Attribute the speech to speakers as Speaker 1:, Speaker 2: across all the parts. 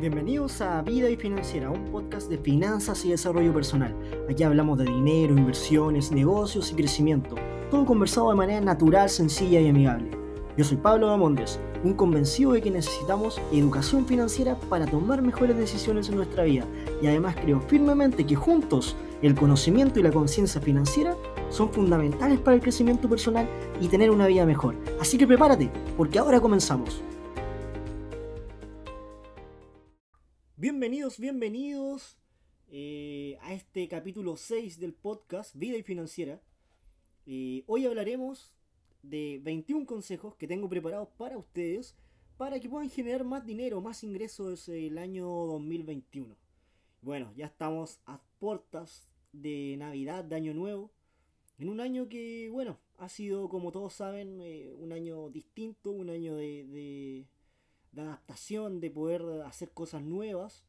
Speaker 1: Bienvenidos a Vida y Financiera, un podcast de finanzas y desarrollo personal. Aquí hablamos de dinero, inversiones, negocios y crecimiento, todo conversado de manera natural, sencilla y amigable. Yo soy Pablo Damondes, un convencido de que necesitamos educación financiera para tomar mejores decisiones en nuestra vida y además creo firmemente que juntos el conocimiento y la conciencia financiera son fundamentales para el crecimiento personal y tener una vida mejor. Así que prepárate, porque ahora comenzamos. Bienvenidos, bienvenidos eh, a este capítulo 6 del podcast Vida y Financiera. Eh, hoy hablaremos de 21 consejos que tengo preparados para ustedes para que puedan generar más dinero, más ingresos el año 2021. Bueno, ya estamos a puertas de Navidad, de Año Nuevo. En un año que, bueno, ha sido, como todos saben, eh, un año distinto, un año de de adaptación, de poder hacer cosas nuevas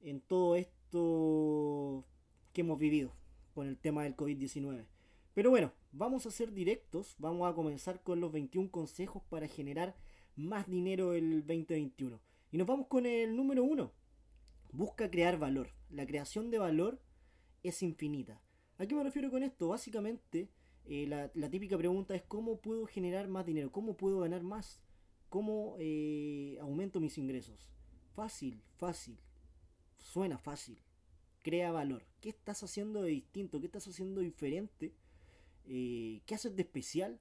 Speaker 1: en todo esto que hemos vivido con el tema del COVID-19. Pero bueno, vamos a ser directos, vamos a comenzar con los 21 consejos para generar más dinero el 2021. Y nos vamos con el número 1. Busca crear valor. La creación de valor es infinita. ¿A qué me refiero con esto? Básicamente, eh, la típica pregunta es cómo puedo generar más dinero, cómo puedo ganar más. ¿Cómo eh, aumento mis ingresos? Fácil, fácil. Suena fácil. Crea valor. ¿Qué estás haciendo de distinto? ¿Qué estás haciendo diferente? Eh, ¿Qué haces de especial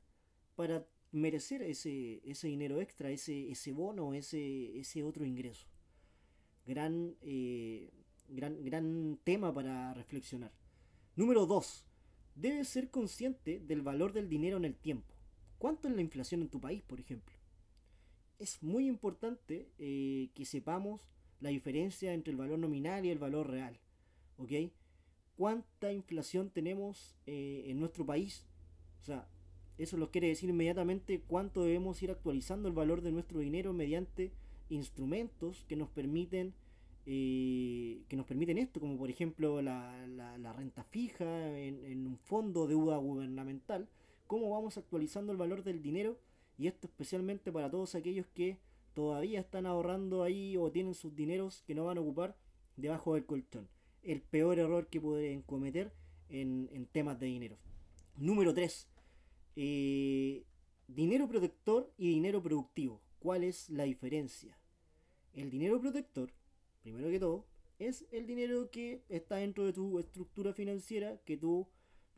Speaker 1: para merecer ese, ese dinero extra, ese, ese bono, ese, ese otro ingreso? Gran, eh, gran, gran tema para reflexionar. Número 2. Debes ser consciente del valor del dinero en el tiempo. ¿Cuánto es la inflación en tu país, por ejemplo? Es muy importante eh, que sepamos la diferencia entre el valor nominal y el valor real. ¿Ok? ¿Cuánta inflación tenemos eh, en nuestro país? O sea, eso nos quiere decir inmediatamente cuánto debemos ir actualizando el valor de nuestro dinero mediante instrumentos que nos permiten eh, que nos permiten esto, como por ejemplo la, renta fija en, un fondo de deuda gubernamental, cómo vamos actualizando el valor del dinero y esto especialmente para todos aquellos que todavía están ahorrando ahí o tienen sus dineros que no van a ocupar debajo del colchón. El peor error que pueden cometer en, temas de dinero. Número 3. Eh, dinero protector y dinero productivo. ¿Cuál es la diferencia? El dinero protector, primero que todo, es el dinero que está dentro de tu estructura financiera, que tú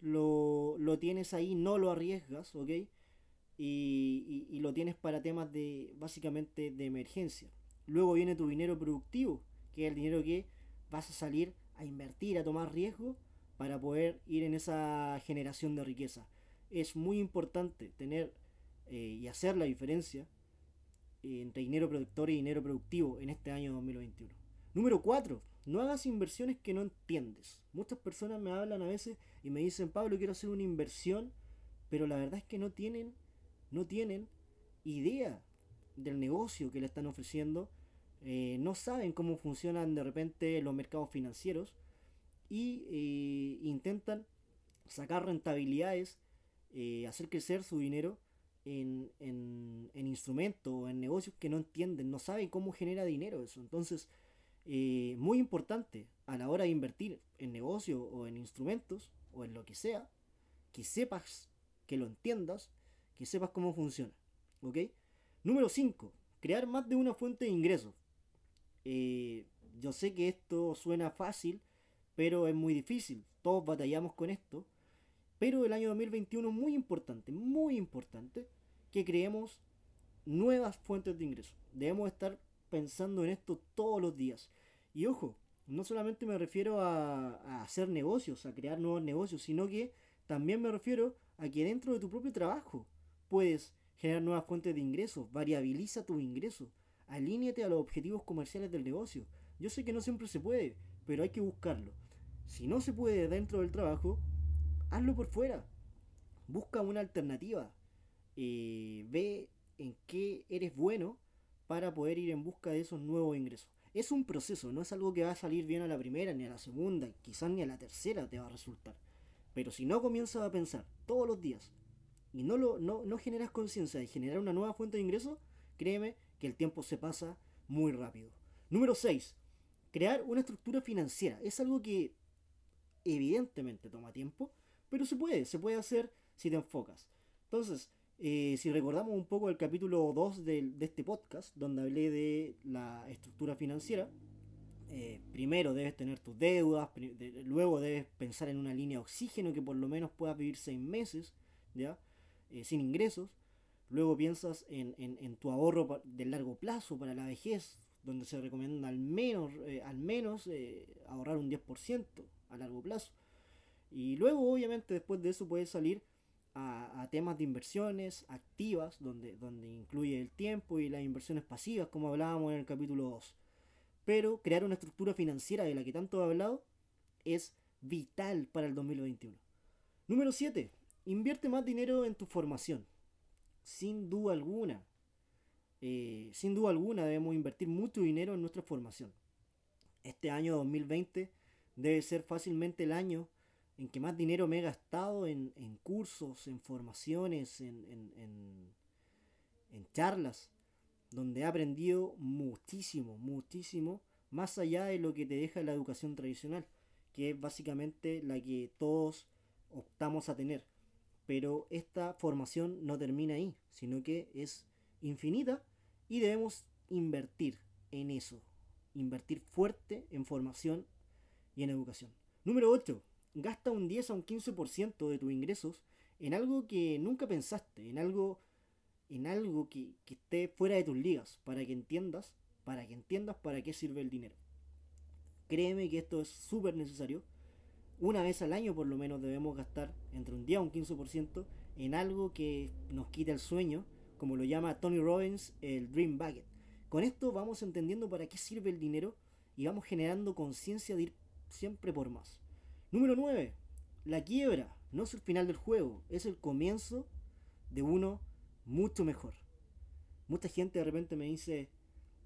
Speaker 1: lo, lo tienes ahí, no lo arriesgas, ¿ok? Y, lo tienes para temas de básicamente de emergencia. Luego viene tu dinero productivo, que es el dinero que vas a salir a invertir, a tomar riesgo para poder ir en esa generación de riqueza. Es muy importante tener eh, y hacer la diferencia eh, entre dinero productor y dinero productivo en este año 2021. Número 4. No hagas inversiones que no entiendes. Muchas personas me hablan a veces y me dicen, Pablo, quiero hacer una inversión, pero la verdad es que no tienen no tienen idea del negocio que le están ofreciendo, eh, no saben cómo funcionan de repente los mercados financieros y eh, intentan sacar rentabilidades, eh, hacer crecer su dinero en, en, en instrumentos o en negocios que no entienden, no saben cómo genera dinero eso. Entonces, muy importante a la hora de invertir en negocio o en instrumentos o en lo que sea, que sepas, que lo entiendas que sepas cómo funciona. ¿Ok? Número 5. Crear más de una fuente de ingresos. Eh, yo sé que esto suena fácil, pero es muy difícil. Todos batallamos con esto. Pero el año 2021 es muy importante, muy importante que creemos nuevas fuentes de ingresos. Debemos estar pensando en esto todos los días. Y ojo, no solamente me refiero a, a, hacer negocios, a crear nuevos negocios, sino que también me refiero a que dentro de tu propio trabajo puedes generar nuevas fuentes de ingresos, variabiliza tu ingreso, alíñate a los objetivos comerciales del negocio. Yo sé que no siempre se puede, pero hay que buscarlo. Si no se puede dentro del trabajo, hazlo por fuera. Busca una alternativa. Eh, ve en qué eres bueno para poder ir en busca de esos nuevos ingresos. Es un proceso, no es algo que va a salir bien a la primera, ni a la segunda, quizás ni a la tercera te va a resultar. Pero si no comienzas a pensar todos los días, y no, lo, no, generas conciencia de generar una nueva fuente de ingreso, créeme que el tiempo se pasa muy rápido. Número 6. Crear una estructura financiera. Es algo que evidentemente toma tiempo, pero se puede, se puede hacer si te enfocas. Entonces, eh, si recordamos un poco el capítulo 2 de, este podcast, donde hablé de la estructura financiera, eh, primero debes tener tus deudas, luego debes pensar en una línea de oxígeno que por lo menos puedas vivir seis meses, ¿ya? Eh, sin ingresos. Luego piensas en, tu ahorro de largo plazo para la vejez, donde se recomienda al menos, al menos ahorrar un 10% a largo plazo. Y luego, obviamente, después de eso puedes salir a, temas de inversiones activas, donde, donde incluye el tiempo y las inversiones pasivas, como hablábamos en el capítulo 2. Pero crear una estructura financiera de la que tanto he hablado es vital para el 2021. Número 7. Invierte más dinero en tu formación. Sin duda alguna. Eh, sin duda alguna debemos invertir mucho dinero en nuestra formación. Este año 2020 debe ser fácilmente el año en que más dinero me he gastado en, cursos, en formaciones, en, en, charlas, donde he aprendido muchísimo, muchísimo, más allá de lo que te deja la educación tradicional, que es básicamente la que todos optamos a tener. Pero esta formación no termina ahí, sino que es infinita y debemos invertir en eso, invertir fuerte en formación y en educación. Número 8 gasta un 10 a un 15% de tus ingresos en algo que nunca pensaste, en algo, en algo que, esté fuera de tus ligas, para que entiendas, para que entiendas para qué sirve el dinero. Créeme que esto es súper necesario. Una vez al año por lo menos debemos gastar entre un 10 a un 15% en algo que nos quita el sueño, como lo llama Tony Robbins el Dream Bucket. Con esto vamos entendiendo para qué sirve el dinero y vamos generando conciencia de ir siempre por más. Número 9. La quiebra no es el final del juego, es el comienzo de uno mucho mejor. Mucha gente de repente me dice,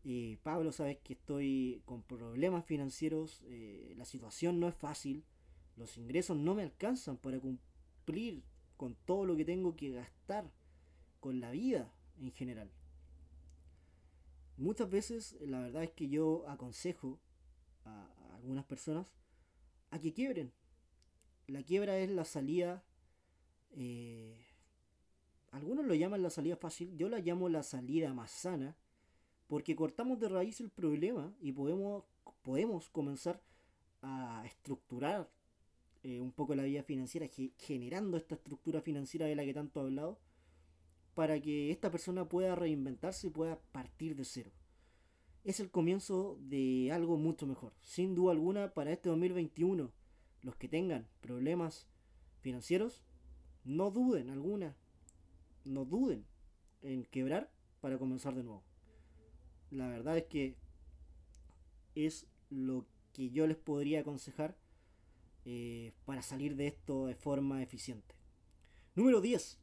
Speaker 1: eh, Pablo, sabes que estoy con problemas financieros, eh, la situación no es fácil, los ingresos no me alcanzan para cumplir con todo lo que tengo que gastar, con la vida en general. Muchas veces la verdad es que yo aconsejo a algunas personas a que quiebren, la quiebra es la salida. Eh, algunos lo llaman la salida fácil, yo la llamo la salida más sana, porque cortamos de raíz el problema y podemos, podemos comenzar a estructurar eh, un poco la vida financiera, generando esta estructura financiera de la que tanto he hablado, para que esta persona pueda reinventarse y pueda partir de cero. Es el comienzo de algo mucho mejor. Sin duda alguna, para este 2021 los que tengan problemas financieros, no duden alguna, no duden en quebrar para comenzar de nuevo. La verdad es que es lo que yo les podría aconsejar eh, para salir de esto de forma eficiente. Número 10.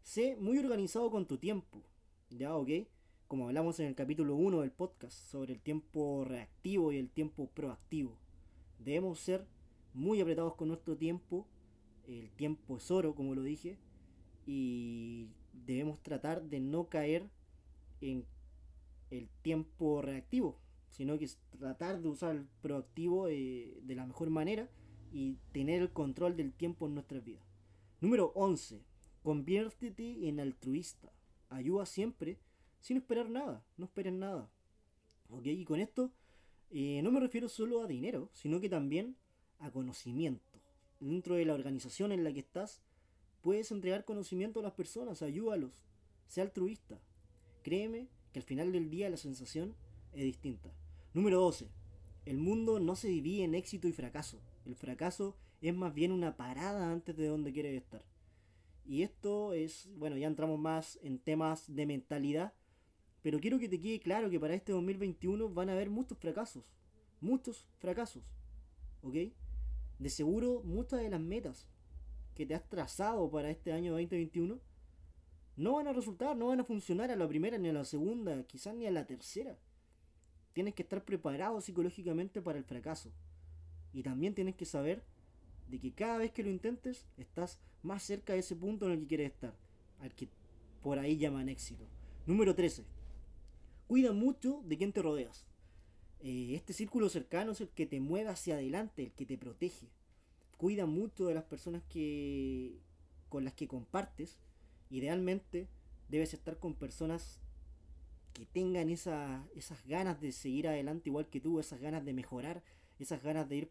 Speaker 1: Sé muy organizado con tu tiempo. ¿Ya? ¿Ok? Como hablamos en el capítulo 1 del podcast sobre el tiempo reactivo y el tiempo proactivo. Debemos ser muy apretados con nuestro tiempo. El tiempo es oro, como lo dije. Y debemos tratar de no caer en el tiempo reactivo, sino que tratar de usar el proactivo eh, de la mejor manera y tener el control del tiempo en nuestras vidas. Número 11. Conviértete en altruista. Ayuda siempre sin esperar nada. No esperen nada. ¿Ok? Y con esto eh, no me refiero solo a dinero, sino que también a conocimiento. Dentro de la organización en la que estás, puedes entregar conocimiento a las personas, ayúdalos, sea altruista. Créeme que al final del día la sensación es distinta. Número 12. El mundo no se divide en éxito y fracaso. El fracaso es más bien una parada antes de donde quieres estar. Y esto es, bueno, ya entramos más en temas de mentalidad, pero quiero que te quede claro que para este 2021 van a haber muchos fracasos. Muchos fracasos. ¿Ok? de seguro muchas de las metas que te has trazado para este año 2021 no van a resultar, no van a funcionar a la primera ni a la segunda, quizás ni a la tercera. Tienes que estar preparado psicológicamente para el fracaso. Y también tienes que saber de que cada vez que lo intentes estás más cerca de ese punto en el que quieres estar, al que por ahí llaman éxito. Número 13. Cuida mucho de quien te rodeas. Eh, este círculo cercano es el que te mueve hacia adelante, el que te protege. Cuida mucho de las personas que con las que compartes. Idealmente debes estar con personas que tengan esa, esas ganas de seguir adelante igual que tú, esas ganas de mejorar, esas ganas de ir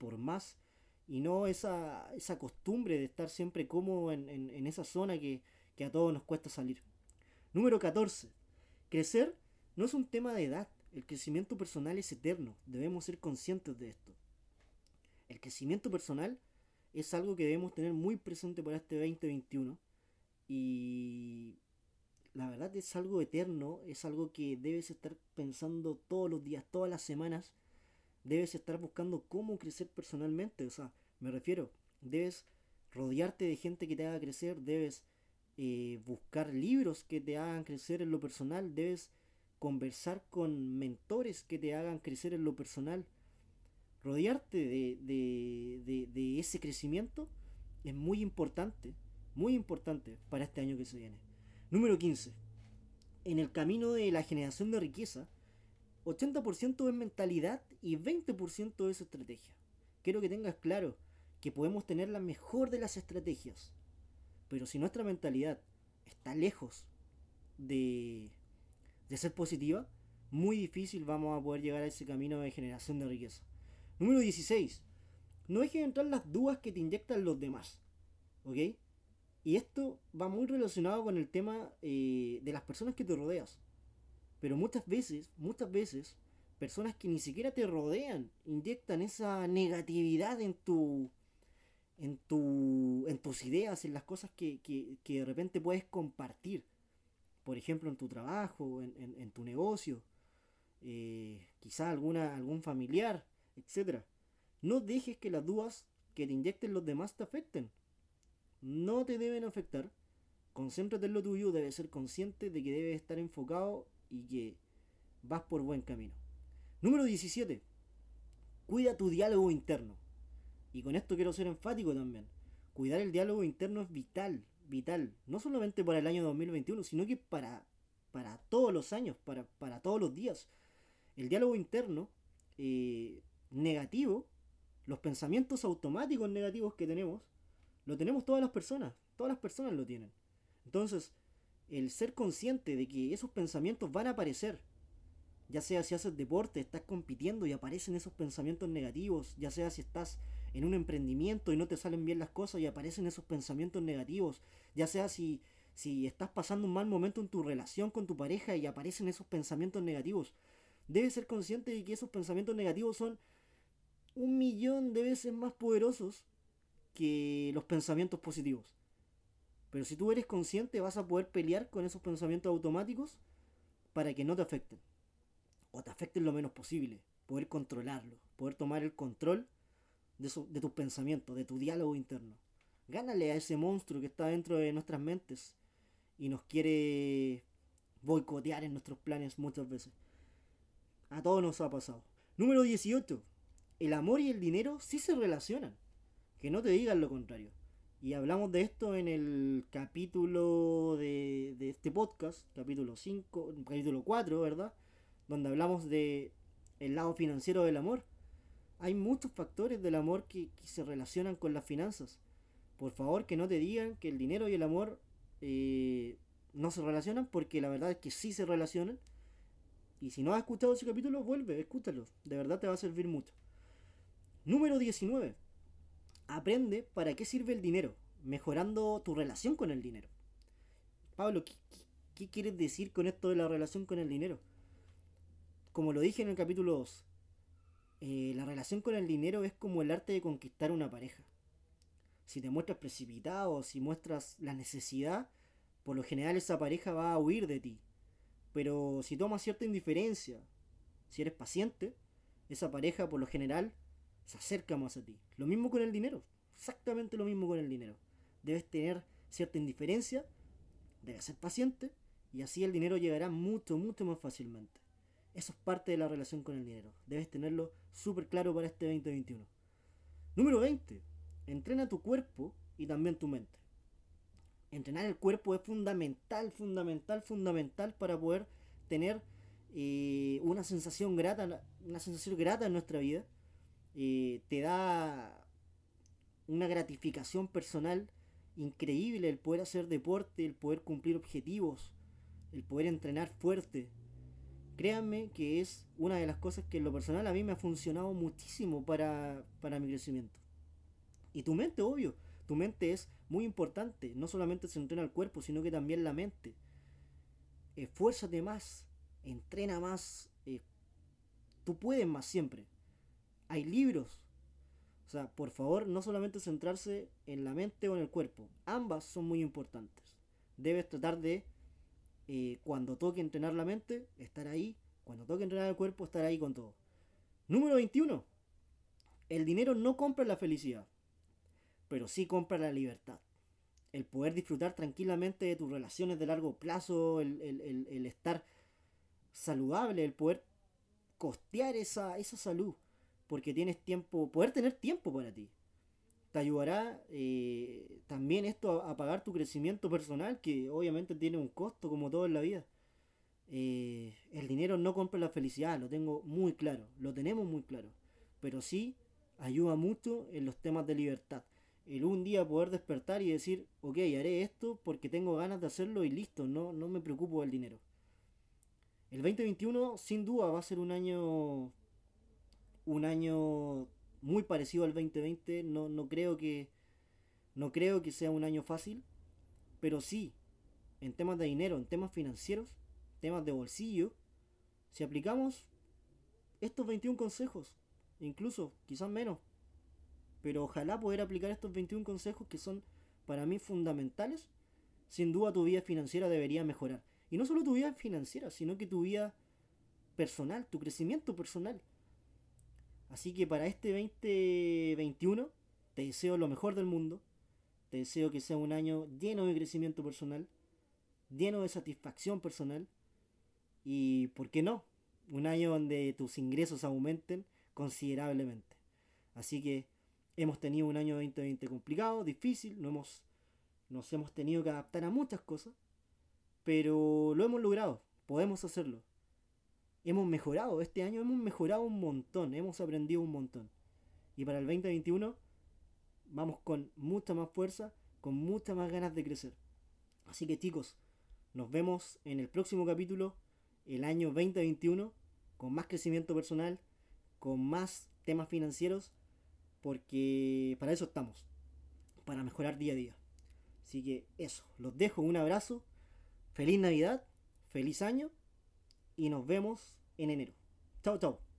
Speaker 1: por más y no esa, esa costumbre de estar siempre cómodo en, en, esa zona que, que a todos nos cuesta salir. Número 14. Crecer no es un tema de edad, el crecimiento personal es eterno, debemos ser conscientes de esto. El crecimiento personal es algo que debemos tener muy presente para este 2021 y la verdad es algo eterno, es algo que debes estar pensando todos los días, todas las semanas, debes estar buscando cómo crecer personalmente, o sea, me refiero, debes rodearte de gente que te haga crecer, debes eh, buscar libros que te hagan crecer en lo personal, debes conversar con mentores que te hagan crecer en lo personal. Rodearte de, ese crecimiento es muy importante, muy importante para este año que se viene. Número 15. En el camino de la generación de riqueza, 80% es mentalidad y 20% es estrategia. Quiero que tengas claro que podemos tener la mejor de las estrategias, pero si nuestra mentalidad está lejos de, ser positiva, muy difícil vamos a poder llegar a ese camino de generación de riqueza. Número 16. No dejes entrar las dudas que te inyectan los demás. ¿Ok? Y esto va muy relacionado con el tema eh, de las personas que te rodeas. Pero muchas veces, muchas veces, personas que ni siquiera te rodean inyectan esa negatividad en tu. en tu. en tus ideas, en las cosas que, que de repente puedes compartir por ejemplo, en tu trabajo, en, tu negocio, eh, quizá alguna, algún familiar, etc. No dejes que las dudas que te inyecten los demás te afecten. No te deben afectar. Concéntrate en lo tuyo, debes ser consciente de que debes estar enfocado y que vas por buen camino. Número 17. Cuida tu diálogo interno. Y con esto quiero ser enfático también. Cuidar el diálogo interno es vital vital, no solamente para el año 2021, sino que para, para todos los años, para, para todos los días. El diálogo interno eh, negativo, los pensamientos automáticos negativos que tenemos, lo tenemos todas las personas, todas las personas lo tienen. Entonces, el ser consciente de que esos pensamientos van a aparecer, ya sea si haces deporte, estás compitiendo y aparecen esos pensamientos negativos, ya sea si estás en un emprendimiento y no te salen bien las cosas y aparecen esos pensamientos negativos, ya sea si, si estás pasando un mal momento en tu relación con tu pareja y aparecen esos pensamientos negativos, debes ser consciente de que esos pensamientos negativos son un millón de veces más poderosos que los pensamientos positivos. Pero si tú eres consciente vas a poder pelear con esos pensamientos automáticos para que no te afecten. O te afecten lo menos posible. Poder controlarlo. Poder tomar el control de, tus pensamientos, de tu diálogo interno. Gánale a ese monstruo que está dentro de nuestras mentes y nos quiere boicotear en nuestros planes muchas veces. A todos nos ha pasado. Número 18. El amor y el dinero sí se relacionan. Que no te digan lo contrario. Y hablamos de esto en el capítulo de, de este podcast, capítulo 5, capítulo 4, ¿verdad? Donde hablamos de el lado financiero del amor hay muchos factores del amor que, se relacionan con las finanzas. Por favor, que no te digan que el dinero y el amor eh, no se relacionan, porque la verdad es que sí se relacionan. Y si no has escuchado ese capítulo, vuelve, escúchalo. De verdad te va a servir mucho. Número 19. Aprende para qué sirve el dinero, mejorando tu relación con el dinero. Pablo, ¿qué, quieres decir con esto de la relación con el dinero? Como lo dije en el capítulo 2, eh, la relación con el dinero es como el arte de conquistar una pareja. Si te muestras precipitado, si muestras la necesidad, por lo general esa pareja va a huir de ti. Pero si tomas cierta indiferencia, si eres paciente, esa pareja por lo general se acerca más a ti. Lo mismo con el dinero, exactamente lo mismo con el dinero. Debes tener cierta indiferencia, debes ser paciente y así el dinero llegará mucho, mucho más fácilmente. Eso es parte de la relación con el dinero. Debes tenerlo súper claro para este 2021. Número 20. Entrena tu cuerpo y también tu mente. Entrenar el cuerpo es fundamental, fundamental, fundamental para poder tener eh, una sensación grata, una sensación grata en nuestra vida. Te da una gratificación personal increíble el poder hacer deporte, el poder cumplir objetivos, el poder entrenar fuerte. Créanme que es una de las cosas que en lo personal a mí me ha funcionado muchísimo para, para mi crecimiento. Y tu mente, obvio, tu mente es muy importante. No solamente se entrena el cuerpo, sino que también la mente. Esfuérzate más, entrena más. Eh, tú puedes más siempre. Hay libros. O sea, por favor, no solamente centrarse en la mente o en el cuerpo. Ambas son muy importantes. Debes tratar de, eh, cuando toque entrenar la mente, estar ahí. Cuando toque entrenar el cuerpo, estar ahí con todo. Número 21. El dinero no compra la felicidad pero sí compra la libertad. El poder disfrutar tranquilamente de tus relaciones de largo plazo, el, estar saludable, el poder costear esa, esa salud, porque tienes tiempo, poder tener tiempo para ti. Te ayudará eh, también esto a, pagar tu crecimiento personal, que obviamente tiene un costo como todo en la vida. Eh, el dinero no compra la felicidad, lo tengo muy claro, lo tenemos muy claro, pero sí ayuda mucho en los temas de libertad el un día poder despertar y decir, ok, haré esto porque tengo ganas de hacerlo y listo, no, no me preocupo del dinero. El 2021 sin duda va a ser un año un año muy parecido al 2020, no, no creo que no creo que sea un año fácil, pero sí en temas de dinero, en temas financieros, temas de bolsillo, si aplicamos estos 21 consejos, incluso quizás menos, pero ojalá poder aplicar estos 21 consejos que son para mí fundamentales. Sin duda tu vida financiera debería mejorar. Y no solo tu vida financiera, sino que tu vida personal, tu crecimiento personal. Así que para este 2021 te deseo lo mejor del mundo. Te deseo que sea un año lleno de crecimiento personal, lleno de satisfacción personal. Y, ¿por qué no? Un año donde tus ingresos aumenten considerablemente. Así que Hemos tenido un año 2020 complicado, difícil, no hemos, nos hemos tenido que adaptar a muchas cosas, pero lo hemos logrado, podemos hacerlo. Hemos mejorado, este año hemos mejorado un montón, hemos aprendido un montón. Y para el 2021 vamos con mucha más fuerza, con muchas más ganas de crecer. Así que chicos, nos vemos en el próximo capítulo, el año 2021, con más crecimiento personal, con más temas financieros porque para eso estamos, para mejorar día a día. Así que eso, los dejo, un abrazo, feliz Navidad, feliz año y nos vemos en enero. Chao, chao.